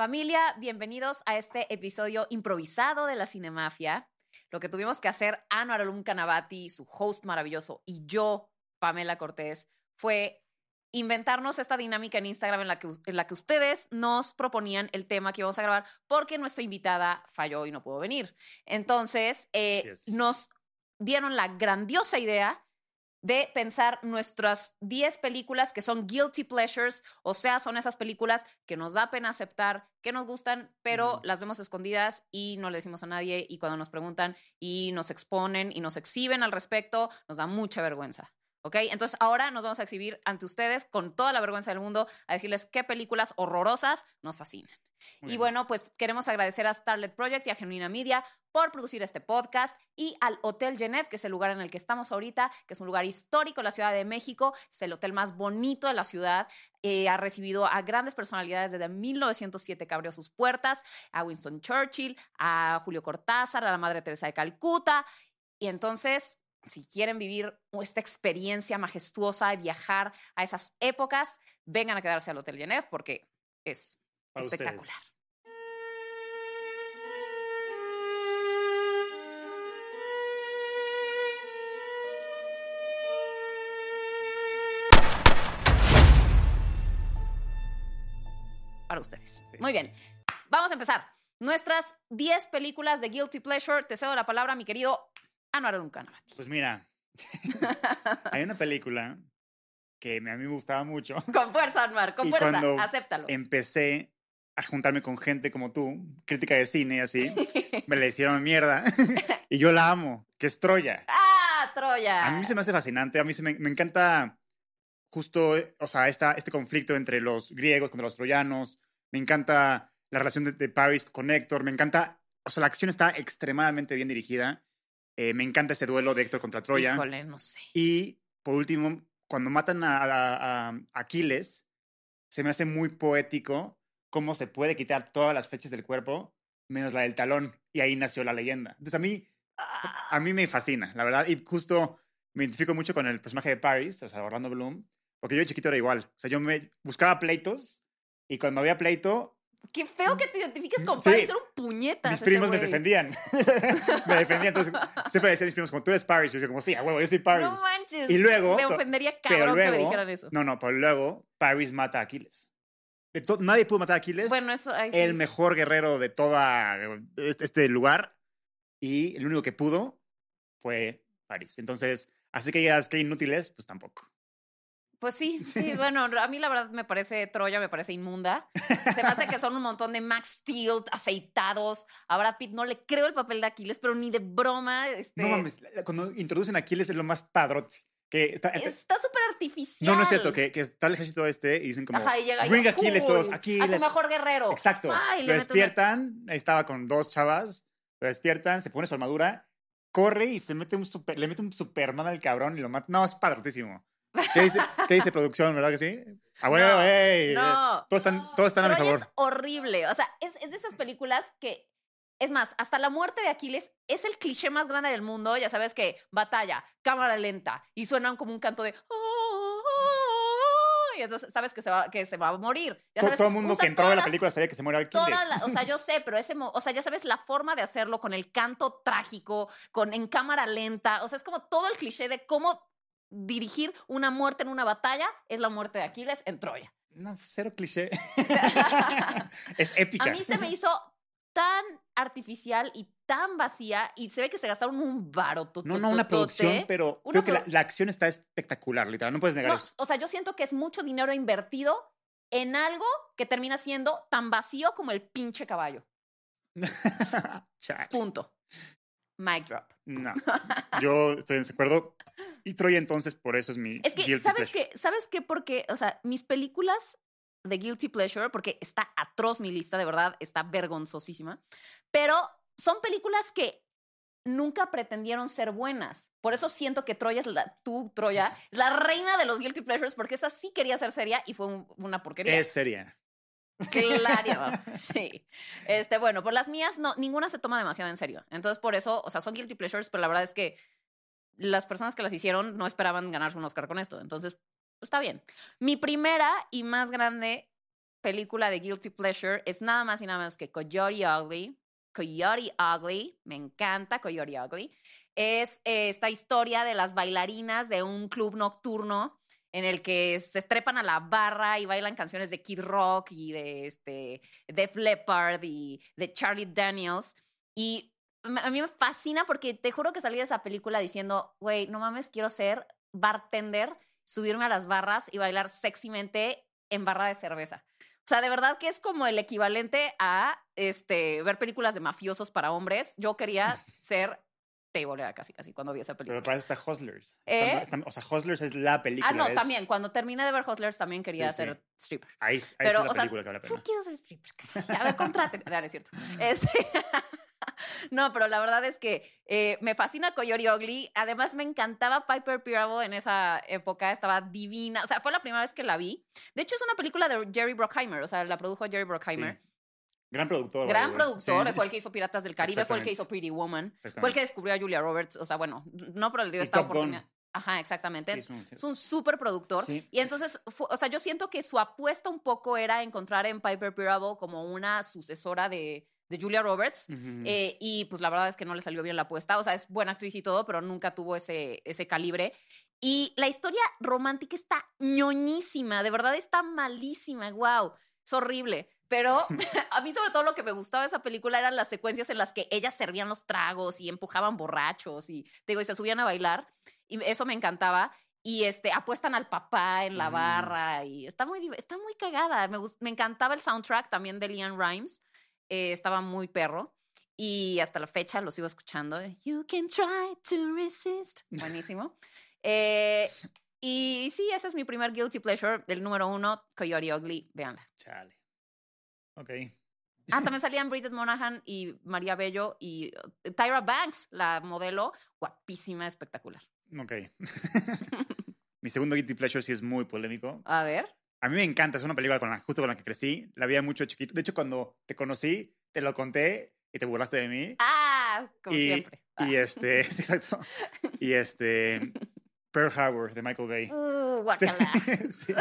Familia, bienvenidos a este episodio improvisado de la Cinemafia. Lo que tuvimos que hacer Anuar Alum Canavati, su host maravilloso, y yo, Pamela Cortés, fue inventarnos esta dinámica en Instagram en la, que, en la que ustedes nos proponían el tema que íbamos a grabar porque nuestra invitada falló y no pudo venir. Entonces, eh, nos dieron la grandiosa idea de pensar nuestras 10 películas que son guilty pleasures, o sea, son esas películas que nos da pena aceptar, que nos gustan, pero las vemos escondidas y no le decimos a nadie y cuando nos preguntan y nos exponen y nos exhiben al respecto, nos da mucha vergüenza. ¿Ok? Entonces ahora nos vamos a exhibir ante ustedes con toda la vergüenza del mundo a decirles qué películas horrorosas nos fascinan. Muy Y bien. bueno, pues queremos agradecer a Starlet Project y a Genuina Media por producir este podcast y al Hotel Genève, que es el lugar en el que estamos ahorita, que es un lugar histórico en la Ciudad de México, es el hotel más bonito de la ciudad, eh, ha recibido a grandes personalidades desde 1907 que abrió sus puertas, a Winston Churchill, a Julio Cortázar, a la Madre Teresa de Calcuta, y entonces... Si quieren vivir esta experiencia majestuosa de viajar a esas épocas, vengan a quedarse al Hotel Genève porque es Para ustedes. espectacular. Para ustedes. Sí. Muy bien. Vamos a empezar. Nuestras 10 películas de Guilty Pleasure. Te cedo la palabra, mi querido Anuar Canavati. Pues mira, hay una película que a mí me gustaba mucho. Con fuerza, Anuar, con Y fuerza. Acéptalo. Empecé a juntarme con gente como tú, crítica de cine y así. Me la hicieron mierda. y yo la amo, que es Troya. ¡Ah, Troya! A mí se me hace fascinante. A mí se me, me encanta justo, o sea, esta, este conflicto entre los griegos contra los troyanos. Me encanta la relación de, de Paris con Héctor. Me encanta, o sea, la acción está extremadamente bien dirigida. Eh, me encanta ese duelo de Héctor contra Troya. Híjole, no sé. Y por último, cuando matan a, a- a Aquiles, se me hace muy poético cómo se puede quitar todas las fechas del cuerpo, menos la del talón. Y ahí nació la leyenda. Entonces a mí, a mí me fascina, la verdad. Y justo me identifico mucho con el personaje de Paris, o sea, Orlando Bloom, porque yo de chiquito era igual. O sea, yo me buscaba pleitos y cuando había pleito, Qué feo que te identifiques con Sí. Paris, era un puñetas. mis ese primos me güey. defendían. me defendían. Entonces, siempre decían mis primos, como tú eres Paris. Yo decía, como, sí, a huevo, yo soy Paris. No manches. Y luego, Me ofendería cabrón que me luego- dijeran eso. No, no, pero luego Paris mata a Aquiles. De nadie pudo matar a Aquiles. Bueno, eso. ay, sí. el mejor guerrero de toda este, este lugar. Y el único que pudo fue Paris. Entonces, así que digas que inútil es, pues tampoco. Pues sí, sí, bueno, a mí la verdad me parece Troya, me parece inmunda. Se me hace que son un montón de Max Steel aceitados. A Brad Pitt no le creo el papel de Aquiles, pero ni de broma. Este, No mames, cuando introducen a Aquiles es lo más padrote. Que está, súper artificial. no, no es cierto, que, que está el ejército este y dicen como, Ajá, y llega bring yo, Aquiles "Cool, todos, A tu mejor guerrero. Exacto. Ay, lo despiertan, estaba con dos chavas, lo despiertan, se pone su armadura, corre y se mete un super, le mete un Superman al cabrón y lo mata. No, es padrotísimo. ¿Qué dice, qué dice producción, verdad que sí? Ah, bueno, No, ey, No. Todos están, todos están a mi favor. es horrible. O sea, es, es de esas películas que. Es más, hasta la muerte de Aquiles es el cliché más grande del mundo. Ya sabes que batalla, cámara lenta y suenan como un canto de. Y entonces sabes que se va, que se va a morir. Ya To- sabes, todo el mundo que entró a todas la película sabía que se muere Aquiles. O sea, yo sé, pero ese, o sea, ya sabes la forma de hacerlo con el canto trágico, con en cámara lenta, o sea, es como todo el cliché de cómo dirigir una muerte en una batalla es la muerte de Aquiles en Troya. No, cero cliché. es épica. A mí se me hizo tan artificial y tan vacía y se ve que se gastaron un varo. No, no, una producción, pero Una creo que la, acción está espectacular, literal. No puedes negar No, eso. o sea, yo siento que es mucho dinero invertido en algo que termina siendo tan vacío como el pinche caballo. Punto. Mic drop. No, yo estoy en desacuerdo. Y Troya entonces, por eso es mi Es que, ¿sabes qué? ¿Sabes qué? Porque, o sea, mis películas de Guilty Pleasure, porque está atroz mi lista, de verdad, está vergonzosísima, pero son películas que nunca pretendieron ser buenas. Por eso siento que Troya es la, tú, Troya, es la reina de los Guilty Pleasures, porque esa sí quería ser seria y fue un- una porquería. Es seria. Claro, sí. Este, bueno, por las mías, no, ninguna se toma demasiado en serio. Entonces, por eso, o sea, son guilty pleasures, pero la verdad es que las personas que las hicieron no esperaban ganarse un Oscar con esto. Entonces, está bien. Mi primera y más grande película de Guilty Pleasure es nada más y nada menos que Coyote Ugly. Coyote Ugly, me encanta Coyote Ugly. Es eh, esta historia de las bailarinas de un club nocturno en el que se estrepan a la barra y bailan canciones de Kid Rock y de este Def Leppard y de Charlie Daniels. Y a mí me fascina porque te juro que salí de esa película diciendo, güey, no mames, quiero ser bartender, subirme a las barras y bailar sexymente en barra de cerveza. O sea, de verdad que es como el equivalente a este, ver películas de mafiosos para hombres. Yo quería ser table casi, casi cuando vi esa película. Pero para eso está Hustlers. ¿Eh? Está- está- o sea, Hustlers es la película. Ah, no, es- también. Cuando terminé de ver Hustlers también quería Sí, sí. ser stripper. Ahí, ahí Pero, es la o sea, película que vale la Yo pena. quiero ser stripper. casi. A ver, contraten. No, no es cierto. Este, no, pero la verdad es que eh, me fascina Coyote Ugly. Además, me encantaba Piper Perabo en esa época. Estaba divina. O sea, fue la primera vez que la vi. De hecho, es una película de Jerry Bruckheimer. O sea, la produjo Jerry Bruckheimer. Sí. Gran productor. Gran productor, Sí. fue el que hizo Piratas del Caribe, fue el que hizo Pretty Woman, fue el que descubrió a Julia Roberts, o sea, bueno, no, pero le dio Y esta Top Gun. oportunidad. Ajá, exactamente. Sí, es un- súper productor. Sí. Y entonces, o sea, yo siento que su apuesta un poco era encontrar en Piper Perabo como una sucesora de, de Julia Roberts. Eh, y pues la verdad es que no le salió bien la apuesta. O sea, es buena actriz y todo, pero nunca tuvo ese, ese calibre. Y la historia romántica está ñoñísima, de verdad está malísima, wow, es horrible. Pero a mí sobre todo lo que me gustaba de esa película eran las secuencias en las que ellas servían los tragos y empujaban borrachos y, digo, y se subían a bailar. Y eso me encantaba. Y este, apuestan al papá en la Mm. barra y está muy, está muy cagada. Me, me encantaba el soundtrack también de Leanne Rimes. Eh, estaba muy perro. Y hasta la fecha lo sigo escuchando. You can try to resist. Buenísimo. Eh, y sí, ese es mi primer guilty pleasure, el número uno, Coyote Ugly. Véanla. Chale. Ok. Ah, también salían Bridget Monahan y María Bello y uh, Tyra Banks, la modelo, guapísima, espectacular. Ok. Mi segundo Guilty Pleasure sí es muy polémico. A ver. A mí me encanta, es una película con la, justo con la que crecí. La veía mucho de chiquito. De hecho, cuando te conocí, te lo conté y te burlaste de mí. Ah, como y, siempre. Y este, sí, exacto. Y este, Pearl Harbor de Michael Bay. Uh, Sí, sí.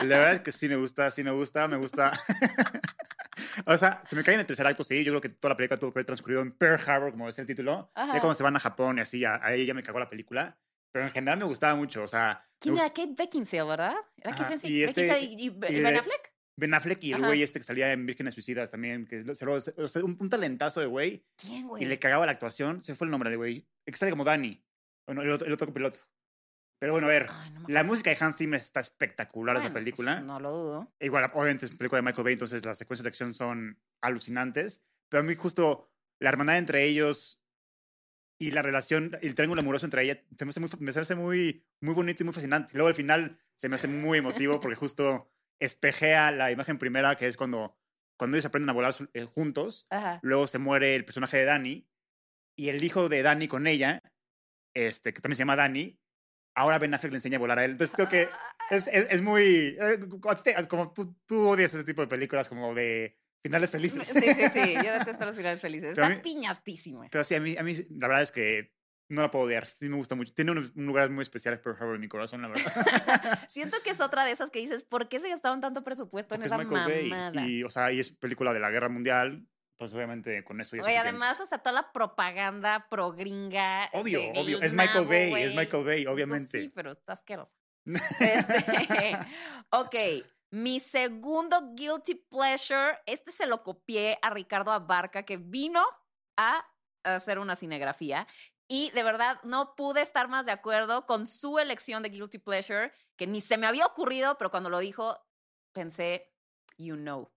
La verdad es que sí me gusta, sí me gusta, me gusta. o sea, se me cae en el tercer acto, sí. Yo creo que toda la película tuvo que haber transcurrido en Pearl Harbor, como decía el título. Ajá. Ya cuando se van a Japón y así, ahí ya me cagó la película. Pero en general me gustaba mucho, o sea. ¿Quién era Kate Beckinsale, verdad? ¿Era Kate Beckinsale y este- y, y Ben Affleck? Ben Affleck y el güey este que salía en Vírgenes Suicidas también, que lo- se lo- un, un talentazo de güey ¿Quién, güey? y le cagaba la actuación. Se fue el nombre del güey. El que sale como Danny. Bueno, el otro, el otro piloto. Pero bueno, a ver. Ay, no La música de Hans Zimmer está espectacular, esa Bueno, pues, película. no lo dudo. Igual, obviamente es película de Michael Bay, entonces las secuencias de acción son alucinantes. Pero a mí justo la hermandad entre ellos y la relación, el triángulo amoroso entre ellas, se me hace muy, me hace muy, muy bonito y muy fascinante. Luego al final se me hace muy emotivo porque justo espejea la imagen primera, que es cuando, cuando ellos aprenden a volar eh, juntos. Ajá. Luego se muere el personaje de Danny y el hijo de Danny con ella, este, que también se llama Danny, ahora Ben Affleck le enseña a volar a él. Entonces creo que es, es, es muy... eh, Como tú, tú odias ese tipo de películas como de finales felices. Sí, sí, sí. Yo detesto los finales felices. Pero Está mí- piñatísima. Pero sí, a mí, a mí la verdad es que no la puedo odiar. Sí me gusta mucho. Tiene un, un lugar muy especial Pearl Harbor en mi corazón, la verdad. Siento que es otra de esas que dices, ¿por qué se gastaron tanto presupuesto en Porque es esa Michael mamada? Bay. Y, o sea, y es película de la Guerra Mundial. Entonces, obviamente, con eso ya es Oye, además, o sea, toda la propaganda pro gringa. Obvio, obvio. Es Michael Nabo, Bay, güey. es Michael Bay, Pues obviamente. sí, pero está asqueroso. Este, ok, mi segundo guilty pleasure, este se lo copié a Ricardo Abarca, que vino a hacer una cinegrafía. Y de verdad no pude estar más de acuerdo con su elección de guilty pleasure, que ni se me había ocurrido, pero cuando lo dijo, pensé, you know.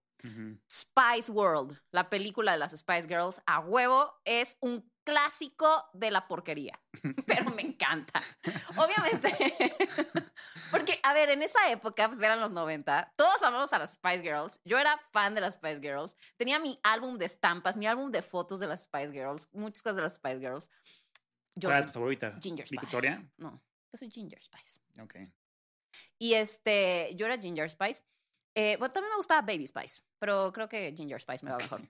Spice World, la película de las Spice Girls, a huevo, es un clásico de la porquería, pero me encanta. Obviamente, porque, a ver, en esa época, pues eran los 90, todos amamos a las Spice Girls, yo era fan de las Spice Girls, tenía mi álbum de estampas, mi álbum de fotos de las Spice Girls, muchas cosas de las Spice Girls. Yo ¿Cuál es tu favorita? Ginger Spice. ¿Victoria? No, yo soy Ginger Spice. Ok. Y este, yo era Ginger Spice. Eh, bueno, también me gustaba Baby Spice, pero creo que Ginger Spice me va mejor.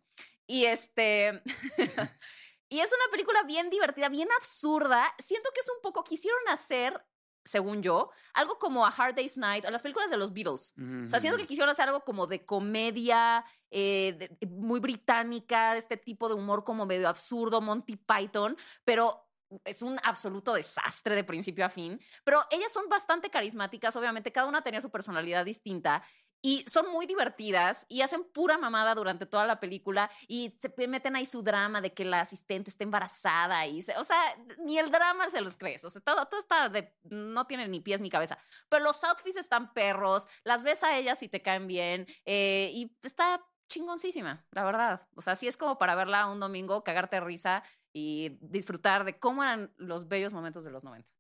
Y este. y es una película bien divertida, bien absurda. Siento que es un poco. Quisieron hacer según yo, algo como A Hard Day's Night o las películas de los Beatles. O sea, siento que quisieron hacer algo como de comedia, eh, de- de- muy británica, este tipo de humor como medio absurdo, Monty Python, pero es un absoluto desastre de principio a fin. Pero ellas son bastante carismáticas, obviamente, cada una tenía su personalidad distinta. Y son muy divertidas y hacen pura mamada durante toda la película y se meten ahí su drama de que la asistente está embarazada y, se- o sea, ni el drama se los crees, o sea, todo, todo está de, no tiene ni pies ni cabeza, pero los outfits están perros, las ves a ellas y te caen bien eh, y está chingoncísima, la verdad, o sea, sí es como para verla un domingo, cagarte risa y disfrutar de cómo eran los bellos momentos de los 90.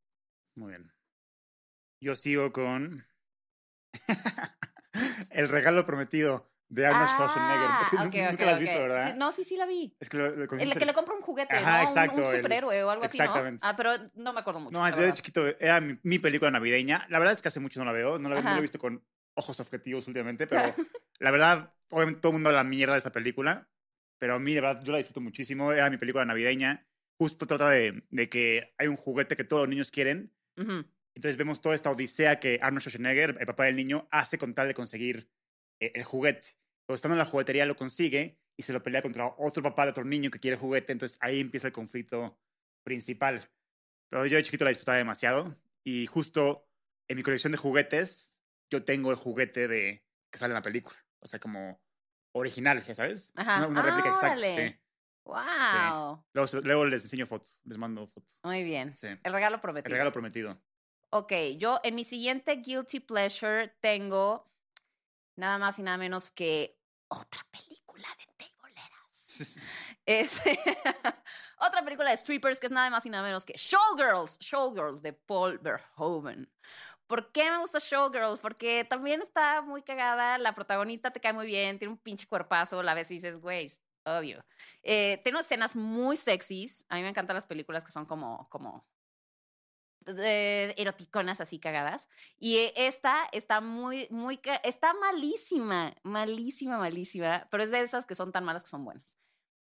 Muy bien. Yo sigo con El regalo prometido de Arnold Schwarzenegger. Es que Ah, nu- ok, nunca ok, la has ok. visto, ¿verdad? No, sí, sí la vi. Es que lo, lo El que le compra un juguete, Ajá, ¿no? Un- exacto, un, el- superhéroe o algo así, ¿no? exactamente. Ah, pero no me acuerdo mucho. No, la desde verdad. chiquito era mi, mi película navideña. La verdad es que hace mucho no la veo. No la, no la he visto con ojos objetivos últimamente, pero la verdad, obviamente todo el mundo habla mierda de esa película. Pero a mí, de verdad, yo la disfruto muchísimo. Era mi película navideña. Justo trata de, de que hay un juguete que todos los niños quieren. Ujú. Entonces vemos toda esta odisea que Arnold Schwarzenegger, el papá del niño, hace con tal de conseguir eh, el juguete. Pero estando en la juguetería lo consigue y se lo pelea contra otro papá de otro niño que quiere el juguete. Entonces ahí empieza el conflicto principal. Pero yo de chiquito la disfrutaba demasiado. Y justo en mi colección de juguetes, yo tengo el juguete de que sale en la película. O sea, como original, ya sabes. Ajá. Una, una réplica Ah, exacta. órale. Sí. Wow. Luego, se- luego les enseño foto, les mando foto. Muy bien. Sí. El regalo El prometido. regalo prometido. Ok, yo en mi siguiente Guilty Pleasure tengo nada más y nada menos que otra película de teiboleras. Es otra película de strippers que es nada más y nada menos que Showgirls, Showgirls de Paul Verhoeven. ¿Por qué me gusta Showgirls? Porque también está muy cagada, la protagonista te cae muy bien, tiene un pinche cuerpazo, la ves y dices, güey, obvio. Eh, tiene escenas muy sexys, a mí me encantan las películas que son como, como de eroticonas así cagadas. Y eh, esta está muy, muy, está malísima, malísima, malísima, pero es de esas que son tan malas que son buenas.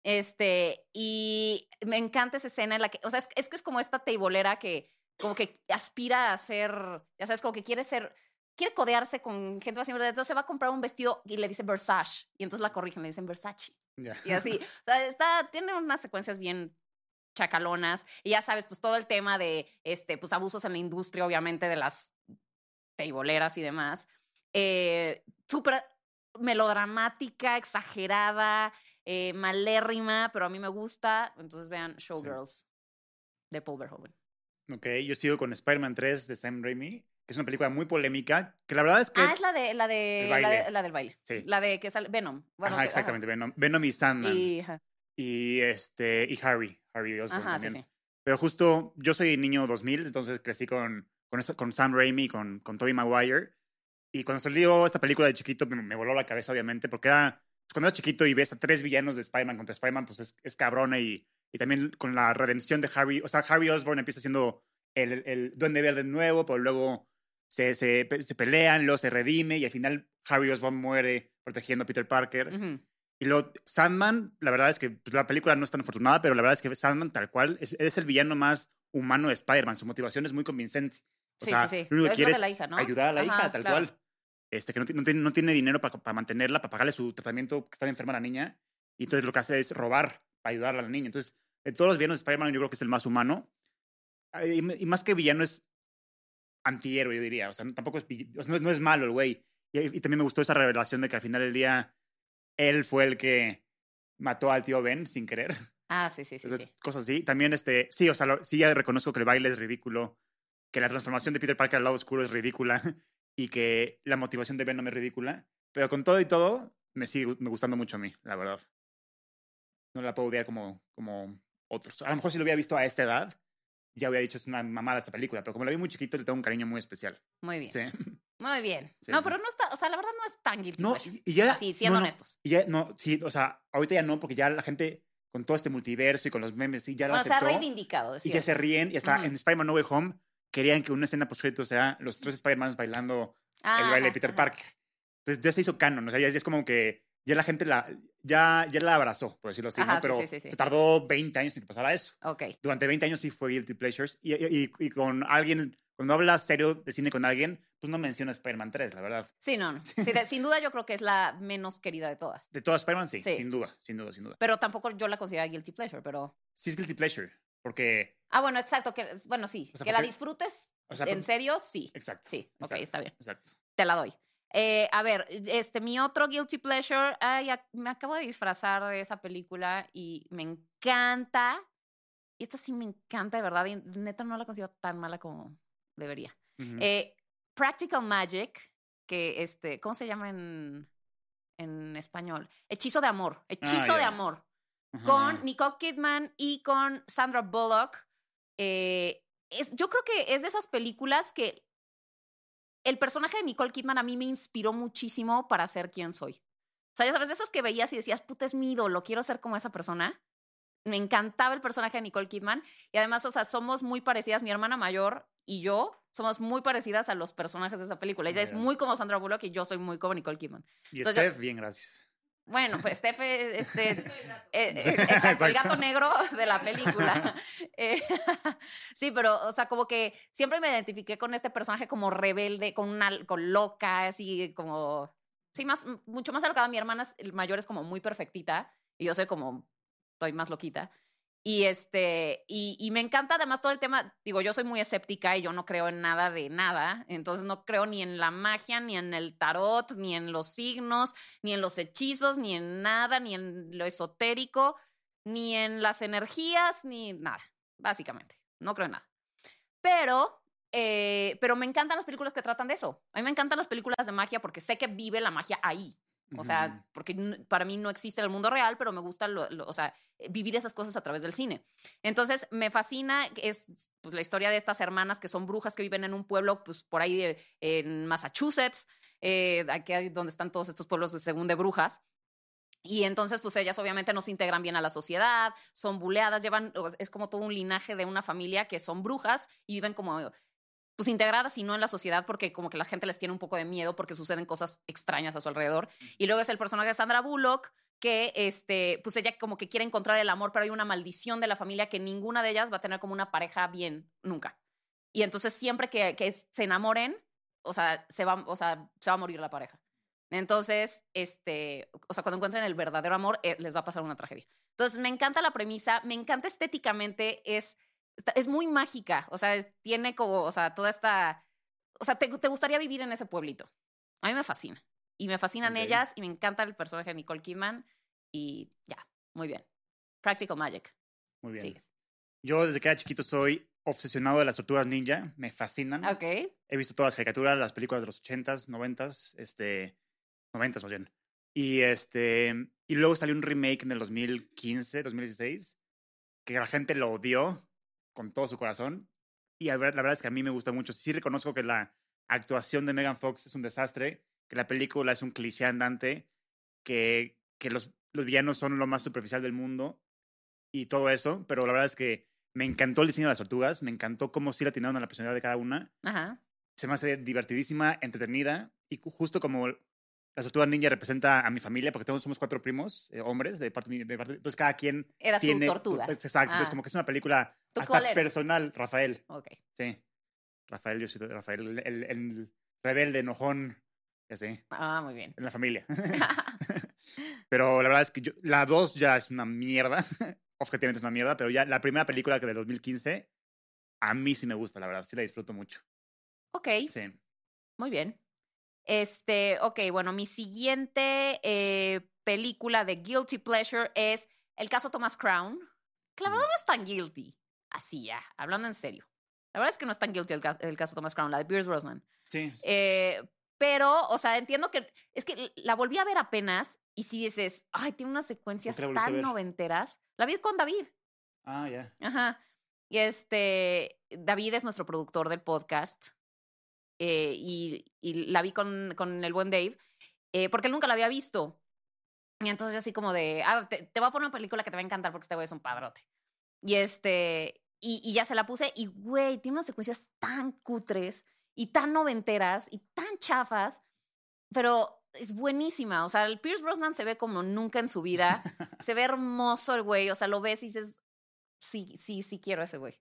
Este, y me encanta esa escena en la que, o sea, es, es que es como esta teibolera que como que aspira a ser, ya sabes, como que quiere ser, quiere codearse con gente más importante, entonces se va a comprar un vestido y le dice Versace, y entonces la corrigen, le dicen Versace. Ya. Y así, o sea, está, tiene unas secuencias bien chacalonas. Y ya sabes, pues todo el tema de este, pues, abusos en la industria, obviamente, de las teiboleras y demás. Eh, Súper melodramática, exagerada, eh, malérrima, pero a mí me gusta. Entonces vean Showgirls de Paul Verhoeven. Ok, yo sigo con Spider-Man 3 de Sam Raimi, que es una película muy polémica, que la verdad es que... Ah, es la de la de la, de- baile. la del baile. Sí. La de que sale Venom. Bueno, ajá, exactamente, Venom, Venom y Sandman. Y, este, y Harry, Ajá, también. sí. Pero justo, yo soy niño 2000, entonces crecí con, con, Sam Raimi, con, con Tobey Maguire. Y cuando salió esta película de chiquito, me, me voló la cabeza, obviamente, porque era, pues, cuando era chiquito y ves a tres villanos de Spider-Man contra Spider-Man, pues es, es cabrona y, y también con la redención de Harry, o sea, Harry Osborn empieza siendo el, el duende verde nuevo, pero luego se, se, pe- se pelean, luego se redime y al final Harry Osborn muere protegiendo a Peter Parker. Y luego Sandman, la verdad es que pues, la película no es tan afortunada, pero la verdad es que Sandman tal cual es, es el villano más humano de Spider-Man. Su motivación es muy convincente. O Sí, sea, sí, sí. lo único que quiere es la hija, ¿no? ayudar a la Ajá, hija, tal claro. cual. Este, que no, no tiene, no tiene dinero para mantenerla, para pagarle su tratamiento, que está enferma la niña. Y entonces lo que hace es robar para ayudar a la niña. Entonces, de todos los villanos de Spider-Man, yo creo que es el más humano. Y, y más que villano es antihéroe, yo diría. O sea, no- tampoco es, vi- o sea, no, es- no es malo el güey. Y, y también me gustó esa revelación de que al final del día él fue el que mató al tío Ben sin querer. Ah, sí, sí, sí, Entonces, sí. Cosas así. También, este, sí, o sea, lo- sí ya reconozco que el baile es ridículo, que la transformación de Peter Parker al lado oscuro es ridícula y que la motivación de Venom es ridícula. Pero con todo y todo, me sigue me gustando mucho a mí, la verdad. No la puedo odiar como, como otros. A lo mejor si lo hubiera visto a esta edad, ya hubiera dicho es una mamada esta película, pero como la vi muy chiquito, le tengo un cariño muy especial. Muy bien. Sí. Muy bien. Sí, no, sí. pero no está, o sea, la verdad no es tan guilty No, pleasure. y y ya. Así, siendo no, no, honestos. y ya, no, sí, o sea, ahorita ya no, porque ya la gente, con todo este multiverso y con los memes, sí, ya lo Bueno, se ha aceptó. reivindicado, es y ya se ríen. Y hasta Ujú. en Spider-Man No Way Home querían que una escena post sea los tres Spider-Mans bailando Ah, el baile de Peter. Parker. Entonces ya se hizo canon, o sea, ya, ya es como que ya la gente la, ya, ya la abrazó, por decirlo así, Ajá, ¿no? Pero sí, sí, sí. se tardó 20 años en que pasara eso. Ok. Durante 20 años sí fue Guilty Pleasures y, y, y con alguien cuando hablas serio de cine con alguien, pues no mencionas Spider-Man 3, la verdad. Sí, no, no. Sí, de- sin duda yo creo que es la menos querida de todas. De todas Spider-Man, sí, Sí. sin duda, sin duda, sin duda. Pero tampoco yo la considero guilty pleasure, pero... Sí es guilty pleasure, porque, Ah, bueno, exacto. Que, bueno, sí. O sea, que la disfrutes o sea, en serio, sí. exacto. Sí, ok, exacto, está bien. Exacto. Te la doy. Eh, a ver, este, mi otro guilty pleasure, ay, me acabo de disfrazar de esa película y me encanta. Y esta sí me encanta, de verdad. Y neta no la considero tan mala como debería. Eh, Practical Magic, que este, ¿cómo se llama en, en español? Hechizo de amor. Hechizo de Ah, amor. Con Nicole Kidman y con Sandra Bullock. Eh, es, yo creo que es de esas películas que el personaje de Nicole Kidman a mí me inspiró muchísimo para ser quien soy. O sea, ya sabes, de esos que veías y decías, puta, es mi ídolo, quiero ser como esa persona. Me encantaba el personaje de Nicole Kidman. Y además, o sea, somos muy parecidas, mi hermana mayor y yo somos muy parecidas a los personajes de esa película. Ella es muy como Sandra Bullock y yo soy muy como Nicole Kidman. Y entonces yo- Steph, bien, gracias. Bueno, pues Steph, eh, este, eh, eh, Sí, exacto, el exacto. gato negro de la película. Eh, sí, pero, o sea, como que siempre me identifiqué con este personaje como rebelde, con una con loca, así como. Sí, más, mucho más alocada. Mi hermana el mayor es como muy perfectita y yo soy como. Estoy más loquita. Y este, y, me encanta además todo el tema, digo, yo soy muy escéptica y yo no creo en nada de nada, entonces no creo ni en la magia, ni en el tarot, ni en los signos, ni en los hechizos, ni en nada, ni en lo esotérico, ni en las energías, ni nada, básicamente. No creo en nada. Pero, eh, pero me encantan las películas que tratan de eso. A mí me encantan las películas de magia porque sé que vive la magia ahí. O sea, porque para mí no existe el mundo real, pero me gusta lo- lo- o sea, eh, vivir esas cosas a través del cine. Entonces, me fascina, es pues, la historia de estas hermanas que son brujas que viven en un pueblo, pues por ahí de- en Massachusetts, eh, aquí hay donde están todos estos pueblos de según de brujas. Y entonces, pues ellas obviamente no se integran bien a la sociedad, son buleadas, llevan, es como todo un linaje de una familia que son brujas y viven como, pues integradas y no en la sociedad porque como que la gente les tiene un poco de miedo porque suceden cosas extrañas a su alrededor. Y luego es el personaje de Sandra Bullock que, este, pues ella como que quiere encontrar el amor, pero hay una maldición de la familia que ninguna de ellas va a tener como una pareja bien nunca. Y entonces siempre que, que se enamoren, o sea, se va, o sea, se va a morir la pareja. Entonces, este, o sea, cuando encuentren el verdadero amor, eh, les va a pasar una tragedia. Entonces, me encanta la premisa, me encanta estéticamente, es, está- es muy mágica, o sea, tiene como, o sea, toda esta, o sea, te, te gustaría vivir en ese pueblito. A mí me fascina. Y me fascinan ellas y me encanta el personaje de Nicole Kidman y ya, muy bien. Practical Magic. Muy bien. Sigues. Yo desde que era chiquito soy obsesionado de las tortugas ninja, me fascinan. Ok. He visto todas las caricaturas, las películas de los 80s, 90s, este, 90s más bien. Y este, y luego salió un remake en el 2015, 2016, que la gente lo odió con todo su corazón. Y la verdad es que a mí me gusta mucho. Sí reconozco que la actuación de Megan Fox es un desastre, que la película es un cliché andante, que, que los, los villanos son lo más superficial del mundo y todo eso, pero la verdad es que me encantó el diseño de las tortugas, me encantó cómo sí la atinaron a la personalidad de cada una Ajá. se me hace divertidísima, entretenida y ju- justo como la tortuga ninja representa a mi familia, porque todos somos cuatro primos, eh, hombres, de parte, de parte, entonces cada quien Era tiene... su tortuga. es- Exacto, entonces Ah. como que es una película ¿Tú hasta personal, Rafael, Ok. sí. Rafael, yo soy Rafael, el, el- el rebelde, enojón, ya sé, Ah, muy bien. en la familia. pero la verdad es que yo, la dos ya es una mierda, objetivamente es una mierda, pero ya la primera película que de 2015, a mí sí me gusta, la verdad, sí la disfruto mucho. ok. Sí. Muy bien. Este, ok, bueno, mi siguiente eh, película de Guilty Pleasure es El caso Thomas Crown. Que la verdad no es tan guilty. Así ya, hablando en serio. La verdad es que no es tan guilty el caso, el caso Thomas Crown, la de Pierce Brosnan. Sí. Eh, pero, o sea, entiendo que es que la volví a ver apenas y si dices, ay, tiene unas secuencias tan noventeras. La vi con David. Ah, ya. Ajá. Y este, David es nuestro productor del podcast. Eh, y, y la vi con, con el buen Dave, eh, porque él nunca la había visto. Y entonces yo así como de, ah, te, te voy a poner una película que te va a encantar porque este güey es un padrote. Y este, y, y ya se la puse y güey, tiene unas secuencias tan cutres y tan noventeras y tan chafas, pero es buenísima. O sea, el Pierce Brosnan se ve como nunca en su vida. se ve hermoso el güey, o sea, lo ves y dices, sí, sí, sí quiero a ese güey.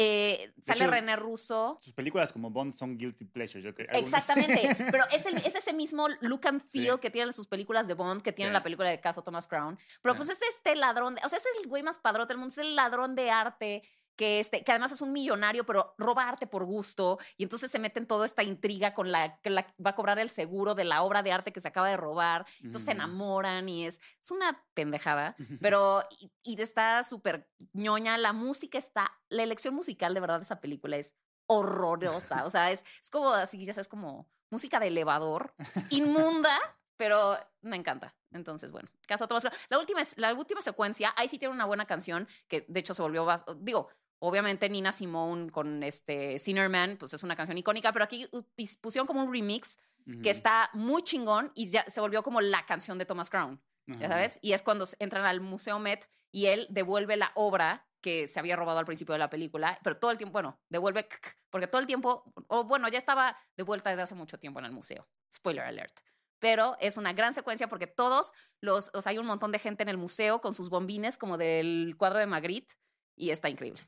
Eh, sale hecho, René Russo. Sus películas como Bond son guilty pleasure, yo creo. Exactamente, pero es, el- es ese mismo look and feel Sí. que tienen sus películas de Bond, que tiene Sí. la película de Caso Thomas Crown. Pero Sí. pues es este ladrón, de- o sea, ese es el güey más padrote del mundo, es el ladrón de arte. Que, este, que además es un millonario, pero roba arte por gusto. Y entonces se mete en toda esta intriga con la que la- va a cobrar el seguro de la obra de arte que se acaba de robar. Entonces se Ujú. enamoran y es, es una pendejada. Pero, y, y está súper ñoña. La música está, la elección musical de verdad de esa película es horrorosa. O sea, es, es como así, ya sabes, como música de elevador, inmunda, pero me encanta. Entonces, bueno, caso Crown. La última, la última secuencia, ahí sí tiene una buena canción que de hecho se volvió, digo, obviamente Nina Simone con este Sinner Man, pues es una canción icónica, pero aquí uh, pusieron como un remix que está muy chingón y ya se volvió como la canción de Thomas Crown ya Ajá. sabes, y es cuando entran al Museo Met y él devuelve la obra que se había robado al principio de la película, pero todo el tiempo, bueno, devuelve, porque todo el tiempo, o bueno, ya estaba de vuelta desde hace mucho tiempo en el museo. Spoiler alert. Pero es una gran secuencia porque todos los, o sea, hay un montón de gente en el museo con sus bombines como del cuadro de Magritte y está increíble.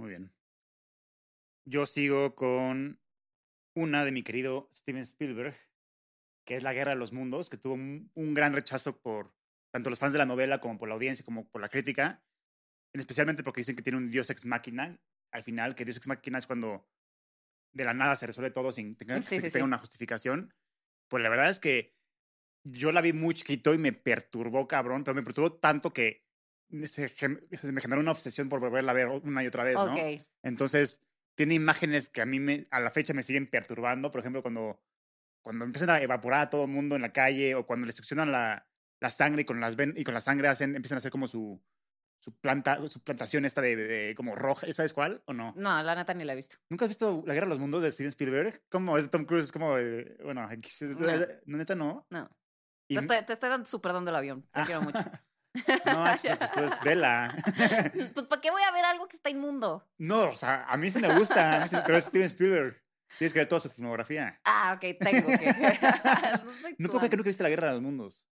Muy bien. Yo sigo con una de mi querido Steven Spielberg, que es La Guerra de los Mundos, que tuvo un, un gran rechazo por tanto los fans de la novela como por la audiencia como por la crítica, en especialmente porque dicen que tiene un dios ex máquina al final, que dios ex máquina es cuando de la nada se resuelve todo sin tener Sí, que sí, una justificación. Pues la verdad es que yo la vi muy chiquito y me perturbó, cabrón, pero me perturbó tanto que se, se me generó una obsesión por volverla a ver una y otra vez, ¿no? Ok. Entonces, tiene imágenes que a mí me, a la fecha me siguen perturbando. Por ejemplo, cuando, cuando empiezan a evaporar a todo el mundo en la calle o cuando le succionan la, la sangre y con, las ven- y con la sangre hacen, empiezan a hacer como su, su, planta, su plantación esta de, de- como roja. ¿Sabes cuál o no? No, la neta ni la he visto. ¿Nunca has visto La Guerra de los Mundos de Steven Spielberg? ¿Cómo es de Tom Cruise? Es como de, bueno, X, es- No. es- no, neta no. No. Y- Te estoy, te estoy dando, súper dando el avión. Te Ah. quiero mucho. no, pues tú es vela. Pues, ¿para qué voy a ver algo que está inmundo? no, o sea, a mí sí me gusta, pero es Steven Spielberg. Tienes que ver toda su filmografía. Ah, ok, tengo que. no puedo creer que nunca viste La Guerra de los Mundos.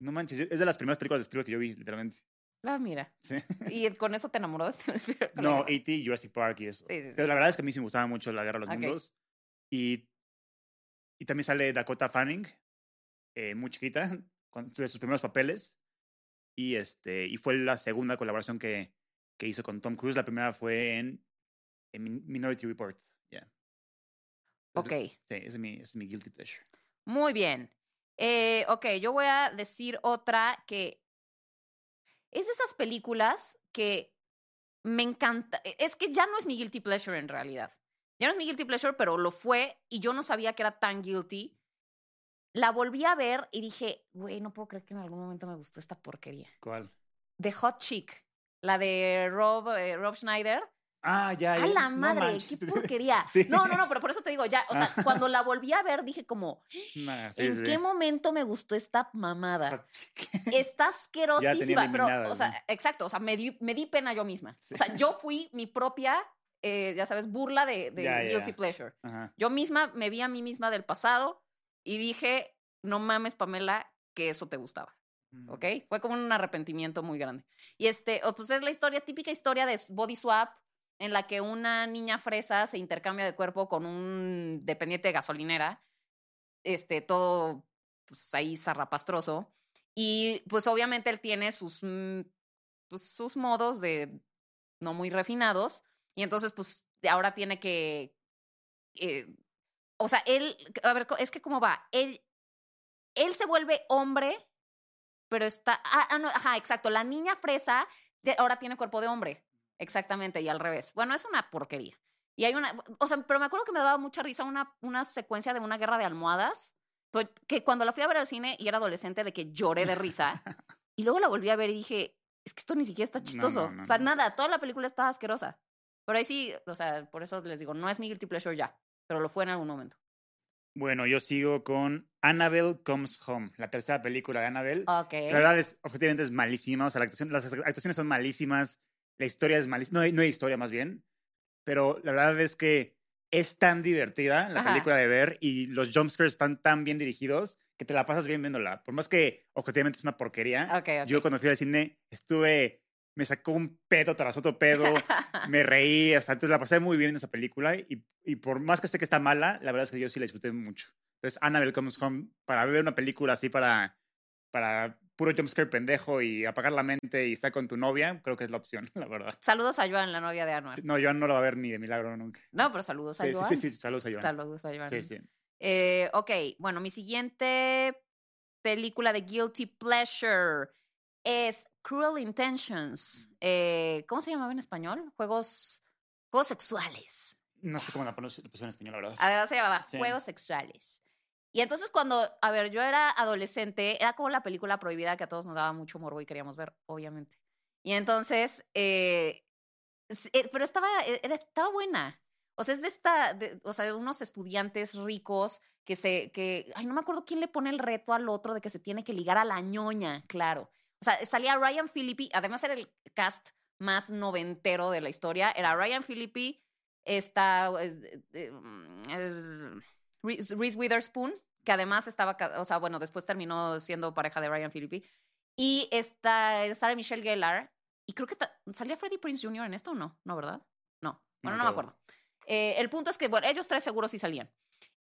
No manches, es de las primeras películas de Spielberg que yo vi, literalmente. Ah, mira. Sí. ¿Y con eso te enamoró de Steven Spielberg? No, E.T., Jurassic Park y eso. Sí, sí, sí. Pero la verdad es que a mí sí me gustaba mucho La Guerra de los. Mundos. Y, y también sale Dakota Fanning, eh, muy chiquita, con, de sus primeros papeles. Y, este, y fue la segunda colaboración que, que hizo con Tom Cruise. La primera fue en, en Min- Minority Report. Yeah. Ok, Sí, ese es mi, ese es mi guilty pleasure. muy bien. Eh, ok, yo voy a decir otra que es de esas películas que me encanta. e- Es que ya no es mi guilty pleasure en realidad. Ya no es mi guilty pleasure, pero lo fue y yo no sabía que era tan guilty. La volví a ver y dije, güey, no puedo creer que en algún momento me gustó esta porquería. ¿Cuál? The Hot Chick, la de Rob, eh, Rob Schneider. Ah, ya, A ya. la no madre, qué porquería. Sí. No, no, no, pero por eso te digo, ya, o sea, Ah. cuando la volví a ver dije como, Nah, sí, ¿en sí, qué momento me gustó esta mamada? Está asquerosísima, pero, o sea, ¿no? exacto, o sea, me di, me di pena yo misma. O sea, yo fui mi propia, eh, ya sabes, burla de, de ya, Guilty ya. Pleasure. Ajá. Yo misma me vi a mí misma del pasado y dije, no mames, Pamela, que eso te gustaba. ¿ok? Fue como un arrepentimiento muy grande. Y este, pues es la historia, típica historia de body swap, en la que una niña fresa se intercambia de cuerpo con un dependiente de gasolinera, este, todo, pues ahí zarrapastroso. Y pues obviamente él tiene sus, mm, pues, sus modos de no muy refinados, y entonces pues ahora tiene que, eh, o sea, él, a ver, es que cómo va, él, él se vuelve hombre pero está. Ah, ah, no, ajá, exacto. La niña fresa de- ahora tiene cuerpo de hombre. Exactamente, y al revés. Bueno, es una porquería. Y hay una. O sea, pero me acuerdo que me daba mucha risa una, una secuencia de una guerra de almohadas. Que cuando la fui a ver al cine y era adolescente, de que lloré de risa. y luego la volví a ver y dije, es que esto ni siquiera está chistoso. no, no, o sea, nada, toda la película estaba asquerosa. Pero ahí sí, o sea, por eso les digo, no es mi guilty pleasure ya, pero lo fue en algún momento. Bueno, yo sigo con Annabelle Comes Home, la tercera película de Annabelle. Ok. La verdad es, objetivamente es malísima, o sea, la actuación, las actuaciones son malísimas, la historia es malísima, no hay, no hay historia más bien, pero la verdad es que es tan divertida la Ajá. película de ver y los jumpscares están tan bien dirigidos que te la pasas bien viéndola. Por más que objetivamente es una porquería, Ok, ok. yo cuando fui al cine estuve me sacó un pedo tras otro pedo, me reí, sea, entonces la pasé muy bien en esa película y, y por más que sé que está mala, la verdad es que yo sí la disfruté mucho. Entonces, Annabelle Comes Home, para ver una película así para, para puro jumpscare pendejo y apagar la mente y estar con tu novia, creo que es la opción, la verdad. Saludos a Joan, la novia de Anuar. No, Joan no lo va a ver ni de milagro nunca. No, pero saludos a Sí, Joan. sí, sí, sí, saludos a Joan. Saludos a Joan. Sí, sí. Eh, ok, bueno, mi siguiente película de Guilty Pleasure es Cruel Intentions. Eh, ¿Cómo se llamaba en español? Juegos, juegos sexuales. No sé cómo la pusieron en español, la verdad. Ah, se llamaba Sí. Juegos Sexuales. Y entonces cuando, a ver, yo era adolescente, era como la película prohibida que a todos nos daba mucho morbo y queríamos ver, obviamente. Y entonces, eh, eh, pero estaba, era- estaba buena. O sea, es de esta, de- o sea, de unos estudiantes ricos que se, que, ay, no me acuerdo quién le pone el reto al otro de que se tiene que ligar a la ñoña, claro. O sea, salía Ryan Philippi, además era el cast más noventero de la historia, era Ryan Philippi, está es- eh, mm, es- Reese Witherspoon, que además estaba, o sea, bueno, después terminó siendo pareja de Ryan Philippi, y está Sarah Michelle Gellar, y creo que salía Freddie Prince Jr. en esto o no, ¿no, verdad? No, bueno, no me acuerdo. acuerdo. Eh, el punto es que, bueno, ellos tres seguros sí salían.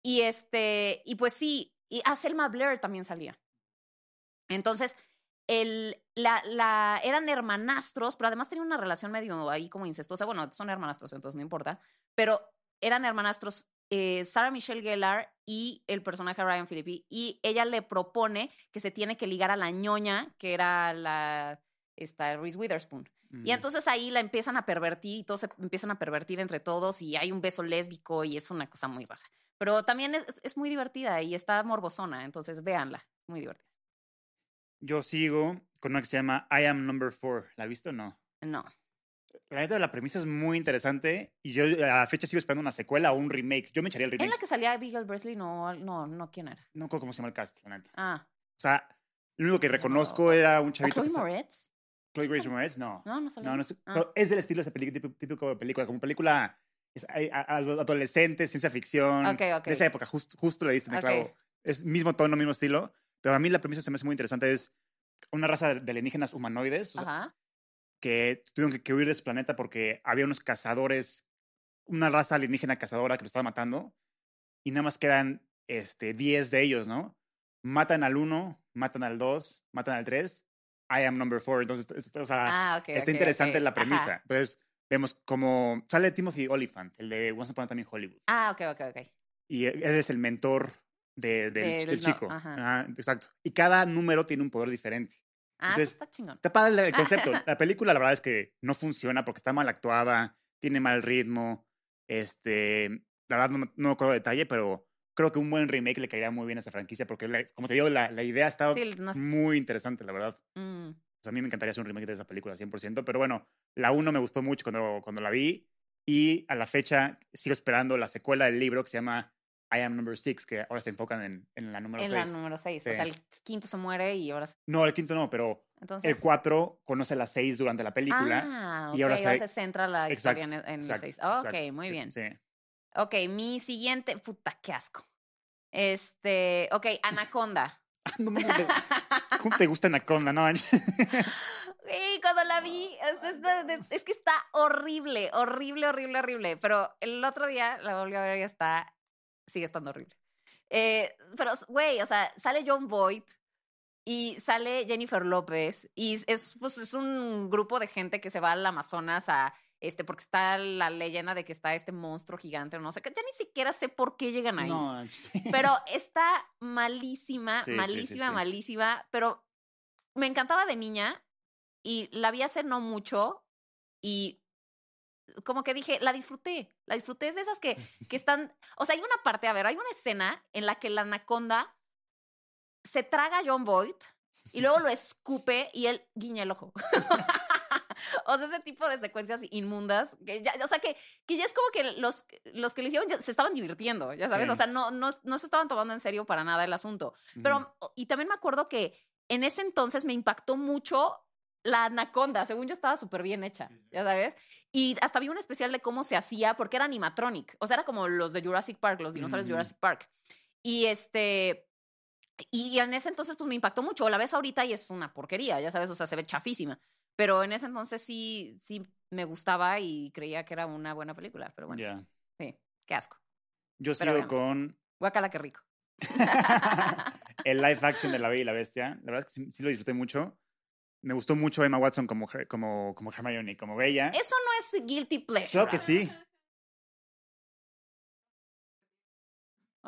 Y este, y pues sí, y a Selma Blair también salía. Entonces, el, la, la, eran hermanastros, pero además tenían una relación medio ahí como incestuosa. Bueno, son hermanastros, entonces no importa. Pero eran hermanastros eh, Sarah Michelle Gellar y el personaje de Ryan Philippi. Y ella le propone que se tiene que ligar a la ñoña, que era la esta, Reese Witherspoon. Y Mm. entonces ahí la empiezan a pervertir y todos se empiezan a pervertir entre todos y hay un beso lésbico y es una cosa muy rara. Pero también es, es muy divertida y está morbosona, entonces véanla, muy divertida. Yo sigo con una que se llama I Am Number Four. ¿La has visto o no? No. La neta, la premisa es muy interesante y yo a la fecha sigo esperando una secuela o un remake. Yo me echaría el ¿En remake. la que salía Abigail Bresley? No, no, no, ¿quién era? No recuerdo cómo se llama el cast, la neta. Ah, O sea, lo único que reconozco era un ¿o chavito. Chloe Moretz? Chloe Grace Moretz, no. No, no salía. No, no Ah. pero es del estilo de peli- típico, de película, como película es, adolescente, ciencia ficción, Ok, ok. de esa época, just- justo le diste en el Ok. clavo. Es mismo tono, mismo estilo, pero a mí la premisa se me hace muy interesante, es una raza de alienígenas humanoides o sea, Ajá. que tuvieron que, que huir de su planeta porque había unos cazadores, una raza alienígena cazadora que los estaba matando y nada más quedan este, 10 de ellos, ¿no? Matan al uno, matan al dos, matan al tres, I am number four, entonces, es- o sea... Ah, ok. Está ok, interesante ok. la Ajá. premisa. Entonces, vemos como sale Timothy Oliphant, el de Once Upon a Time in Hollywood. Ah, ok, ok, ok. Y él es el mentor de- del, Del del no- chico. ajá. Ajá, exacto. Y cada número tiene un poder diferente. Ah, Entonces, está chingón. Está padre el concepto. La película, la verdad es que no funciona porque está mal actuada, tiene mal ritmo. Este, la verdad no, no me acuerdo de detalle, pero creo que un buen remake le caería muy bien a esta franquicia porque, la- como te digo, la, la idea está Sí, no muy interesante, la verdad. Mm. O sea, a mí me encantaría hacer un remake de esa película, 100%. Pero bueno, la 1 me gustó mucho cuando, cuando la vi. Y a la fecha sigo esperando la secuela del libro que se llama I Am Number 6, que ahora se enfocan en, en la número En 6. la número 6. O Sí. sea, el quinto se muere y ahora. No, el quinto no, pero Entonces. el 4 conoce la 6 durante la película. Ah, ok. y ahora ahora, se- se centra la Exacto, historia en, en el exacto, 6. ok, muy sí, bien. Sí. Ok, mi siguiente. Puta, qué asco. Este. Ok, Anaconda. No, no, ¿cómo, te, cómo te gusta Anaconda? No. Y cuando la vi, es, es- es que está horrible, horrible, horrible, horrible. Pero el otro día la volví a ver y está, sigue estando horrible. Eh, pero, güey, o sea, sale John Voight y sale Jennifer López y es, pues, es un grupo de gente que se va al Amazonas a, este, porque está la leyenda de que está este monstruo gigante, no sé, que ya ni siquiera sé por qué llegan ahí. No. Pero está malísima, sí, malísima, sí. malísima. Pero me encantaba de niña y la vi hace no mucho y como que dije, la disfruté. La disfruté. Es de esas que, que están. O sea, hay una parte, a ver, hay una escena en la que la anaconda se traga a John Boyd y luego lo escupe y él guiña el ojo. O sea, ese tipo de secuencias inmundas, que ya, o sea, que, que ya es como que los, los que le hicieron ya se estaban divirtiendo, ya sabes, Sí. o sea, no, no, no se estaban tomando en serio para nada el asunto. Pero, y también me acuerdo que en ese entonces me impactó mucho la anaconda, según yo estaba súper bien hecha, ya sabes. Y hasta vi un especial de cómo se hacía, porque era animatronic, o sea, era como los de Jurassic Park, los dinosaurios de Ujú. Jurassic Park. Y este, y en ese entonces pues me impactó mucho. La ves ahorita y es una porquería, ya sabes, o sea, se ve chafísima. Pero en ese entonces sí, sí me gustaba y creía que era una buena película. Pero bueno, Ya. sí, qué asco. Yo Pero sigo con Guacala, qué rico. el live action de La Bella y la Bestia. La verdad es que sí, sí lo disfruté mucho. Me gustó mucho Emma Watson como, como, como Hermione, como Bella. Eso no es guilty pleasure. Claro que sí.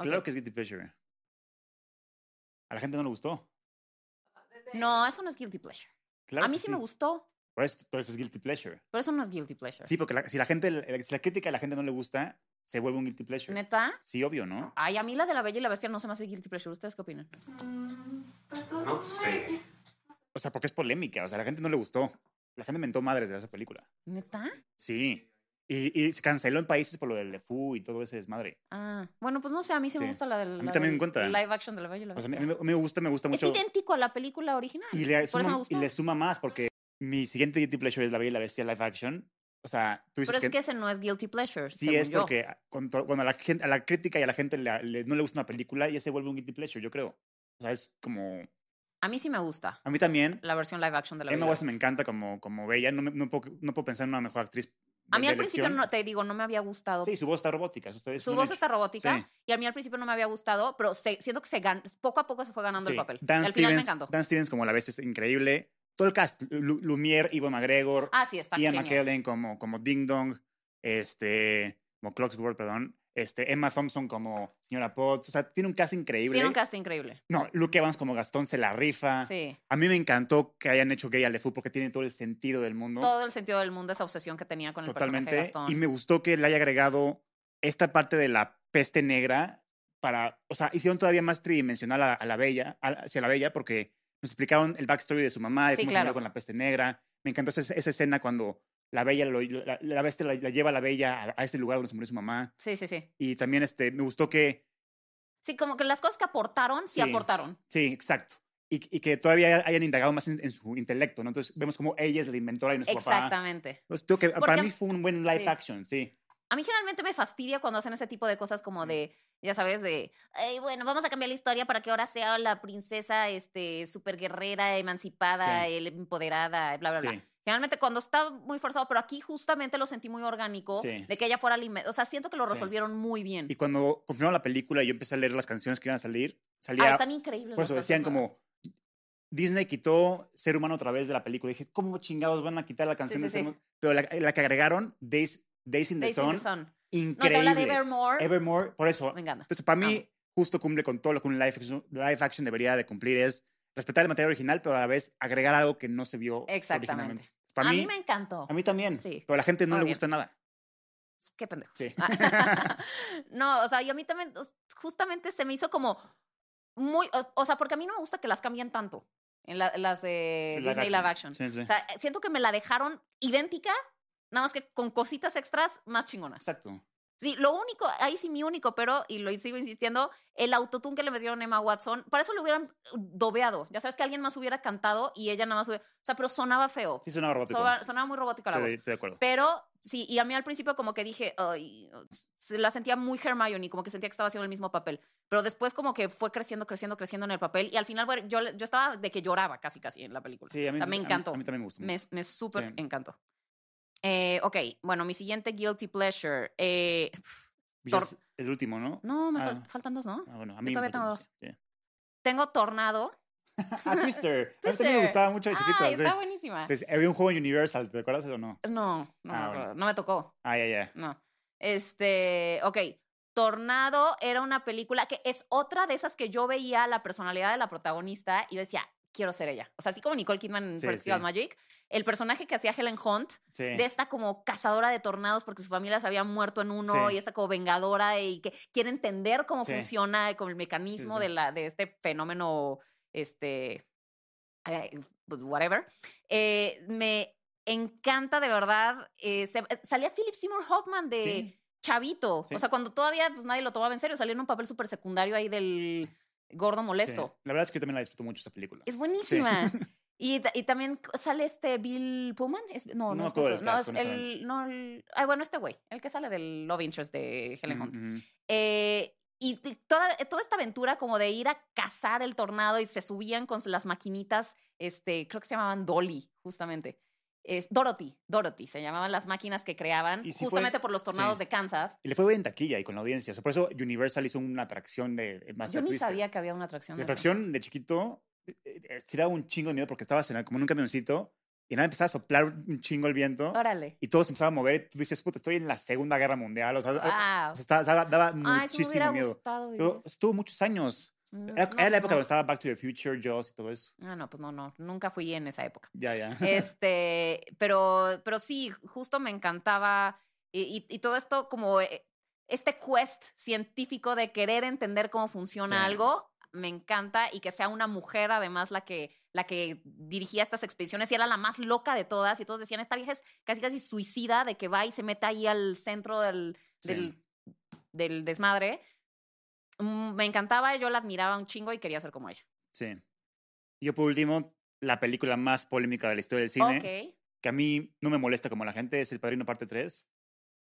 Claro que es guilty pleasure. A la gente no le gustó. No, eso no es guilty pleasure. Claro a mí sí, me gustó, Por eso, todo eso es guilty pleasure. pero eso no es guilty pleasure. Sí, porque la- si la gente, si la crítica a la gente no le gusta, se vuelve un guilty pleasure. ¿Neta? Sí, obvio, ¿no? Ay, a mí la de la Bella y la Bestia no se me hace guilty pleasure. ¿Ustedes qué opinan? No sé. O sea, porque es polémica. O sea, a la gente no le gustó. La gente mentó madres de esa película. ¿Neta? Sí. Y, y se canceló en países por lo del LeFou y todo ese desmadre. Ah, bueno, pues no sé, a mí sí, me Sí. gusta la del A mí la también me cuenta. live action de la Bella y la O sea, mí me gusta, me gusta es mucho. idéntico a la película original. Y le, Por eso me suma, gustó. y le suma más porque mi siguiente guilty pleasure es La Bella y la Bestia live action. O sea, tú dices Pero es que, que, ese no es guilty pleasure. sí según es yo. porque cuando, cuando a, la gente, a la crítica y a la gente le- le- no le gusta una película, ya se vuelve un guilty pleasure, yo creo. O sea, es como... A mí sí me gusta A mí también. la versión live action de la Emma Watson me encanta como, como Bella. No, me- no, puedo, no puedo pensar en una mejor actriz. A mí al principio, no, te digo, no me había gustado. Sí, su voz está robótica. Su voz está robótica Sí. y a mí al principio no me había gustado, pero se- siento que se gan- poco a poco se fue ganando el papel. Dan al final me encantó. Dan Stevens como la bestia es increíble. Todo el cast, Lu- Lumiere, Ivo McGregor, Ah, sí, está Ian genial. McKellen como, como Ding Dong, este, como Clocksworth, perdón, este, Emma Thompson como Señora Potts. O sea, tiene un cast increíble. Tiene un cast increíble. No, Luke Evans como Gastón se la rifa. Sí. A mí me encantó que hayan hecho gay a LeFou porque tiene todo el sentido del mundo. Todo el sentido del mundo, esa obsesión que tenía con el Totalmente. personaje de Gastón. Y me gustó que le haya agregado esta parte de la peste negra para, o sea, hicieron todavía más tridimensional a, a la bella, a- hacia la bella, porque nos explicaron el backstory de su mamá, de Sí, cómo se claro. murió con la peste negra. Me encantó esa, esa escena cuando la bella, lo- la, la bestia la, la lleva a la bella a, a ese lugar donde se murió su mamá. Sí, sí, sí. Y también este, me gustó que, Sí, como que las cosas que aportaron, sí, Sí. aportaron. sí, exacto. Y, y que todavía hayan indagado más en, en su intelecto, ¿no? Entonces vemos como ella es la inventora y nuestro papá. Exactamente. Entonces, creo que para mí fue un buen live sí. action, sí. A mí generalmente me fastidia cuando hacen ese tipo de cosas como Sí. de, ya sabes, de, "Ay, bueno, vamos a cambiar la historia para que ahora sea la princesa, este, súper guerrera, emancipada, Sí. empoderada, bla, bla, bla. Generalmente cuando está muy forzado, pero aquí justamente lo sentí muy orgánico, Sí. de que ella fuera inve- O sea, siento que lo Sí. resolvieron muy bien. Y cuando confirmaron la película y yo empecé a leer las canciones que iban a salir, salía. Ah, están increíbles. por eso decían como. Disney quitó Ser Humano otra vez de la película. dije, ¿cómo chingados van a quitar la canción sí, de. Ser Humano? Pero la, la que agregaron, Days, Days in the Days in Sun, the Sun. No, te increíble. habla de Evermore. Evermore, por eso. Me encanta. Entonces, para mí, justo cumple con todo lo que un live action, live action debería de cumplir. Es respetar el material original, pero a la vez agregar algo que no se vio Exactamente. originalmente. Para a mí, mí me encantó. a mí también. Sí. Pero a la gente no le gusta nada. Qué pendejos. Sí. no, o sea, y a mí también, justamente se me hizo como muy, o, o sea, porque a mí no me gusta que las cambien tanto en la- las de Disney Live Action. Sí, sí. O sea, siento que me la dejaron idéntica, nada más que con cositas extras más chingonas. Exacto. Sí, lo único, ahí sí mi único, pero, y lo sigo insistiendo, el autotune que le metieron a Emma Watson, para eso lo hubieran dobeado. Ya sabes que alguien más hubiera cantado y ella nada más hubiera, o sea, pero sonaba feo. Sí, sonaba robótico. Sonaba, sonaba muy robótica la voz. Estoy, de acuerdo. Pero sí, y a mí al principio como que dije, ay, se la sentía muy Hermione, como que sentía que estaba haciendo el mismo papel. Pero después como que fue creciendo, creciendo, creciendo en el papel. Y al final bueno, yo, yo estaba de que lloraba casi, casi en la película. Sí, a mí, O sea, me a mí- encantó. A mí, también me gustó. Me, me súper Sí. encantó. Eh, ok, bueno, mi siguiente guilty pleasure. eh, es el último, ¿no? no, me Ah. fal- faltan dos, ¿no? Ah, bueno, a Yo mí me todavía tengo dos. Tengo Tornado. Ah, Twister. Twister. me gustaba mucho de chiquito. Ay, sí. está buenísima. Sí, sí, Había un juego en Universal, ¿te acuerdas o no? No, no, Ah, me bueno. acuerdo, no me tocó. Ah, ya, ya. No. Este, ok. Tornado era una película que es otra de esas que yo veía la personalidad de la protagonista y yo decía, quiero ser ella. O sea, así como Nicole Kidman en sí. Magic, el personaje que hacía Helen Hunt, Sí. de esta como cazadora de tornados porque su familia se había muerto en uno Sí. y esta como vengadora y que quiere entender cómo Sí. funciona como el mecanismo. De, la, de este fenómeno, este, eh, pues, whatever. Eh, me encanta de verdad. eh, se- salía Philip Seymour Hoffman de chavito. O sea, cuando todavía pues, nadie lo tomaba en serio, salía en un papel súper secundario ahí del gordo molesto. La verdad es que yo también la disfruto mucho esa película. Es buenísima. Y, y también sale este Bill Pullman. Es- no, No no, es Pullman, no, es el, no, el- ay, bueno, este güey, el que sale del Love Interest de Helen Hunt. Ujú, ujú. Eh, y toda, toda esta aventura como de ir a cazar el tornado y se subían con las maquinitas, este, creo que se llamaban Dolly, justamente. es Dorothy, Dorothy, se llamaban las máquinas que creaban Y sí fue- justamente por los tornados sí. de Kansas. Y le fue bien en taquilla y con la audiencia. O sea, por eso Universal hizo una atracción de de Master Yo ni sabía que había una atracción. La de atracción de chiquito eh, eh, sí daba un chingo de miedo porque estabas en, como en un camioncito y nada empezaba a soplar un chingo el viento Órale. y todo se empezaba a mover. Y tú dices, puta, estoy en la Segunda Guerra Mundial. O sea, Wow. o sea, estaba- daba, daba Ay, muchísimo miedo. gustado Pero estuvo muchos años. Mm, Era, no, era la época no. donde estaba Back to the Future, Jaws y todo eso. Ah, no, pues no, no, nunca fui en esa época. Ya, ya. Este, pero, pero sí, justo me encantaba y, y- y todo esto como eh, este quest científico de querer entender cómo funciona Sí. algo, me encanta y que sea una mujer además la que, la que dirigía estas expediciones y era la más loca de todas y todos decían, esta vieja es casi casi suicida de que va y se mete ahí al centro del, Sí. del, del desmadre. Mm, Me encantaba, yo la admiraba un chingo y quería ser como ella. Sí. Yo, por último, la película más polémica de la historia del cine, que a mí no me molesta como la gente, es El Padrino Parte 3.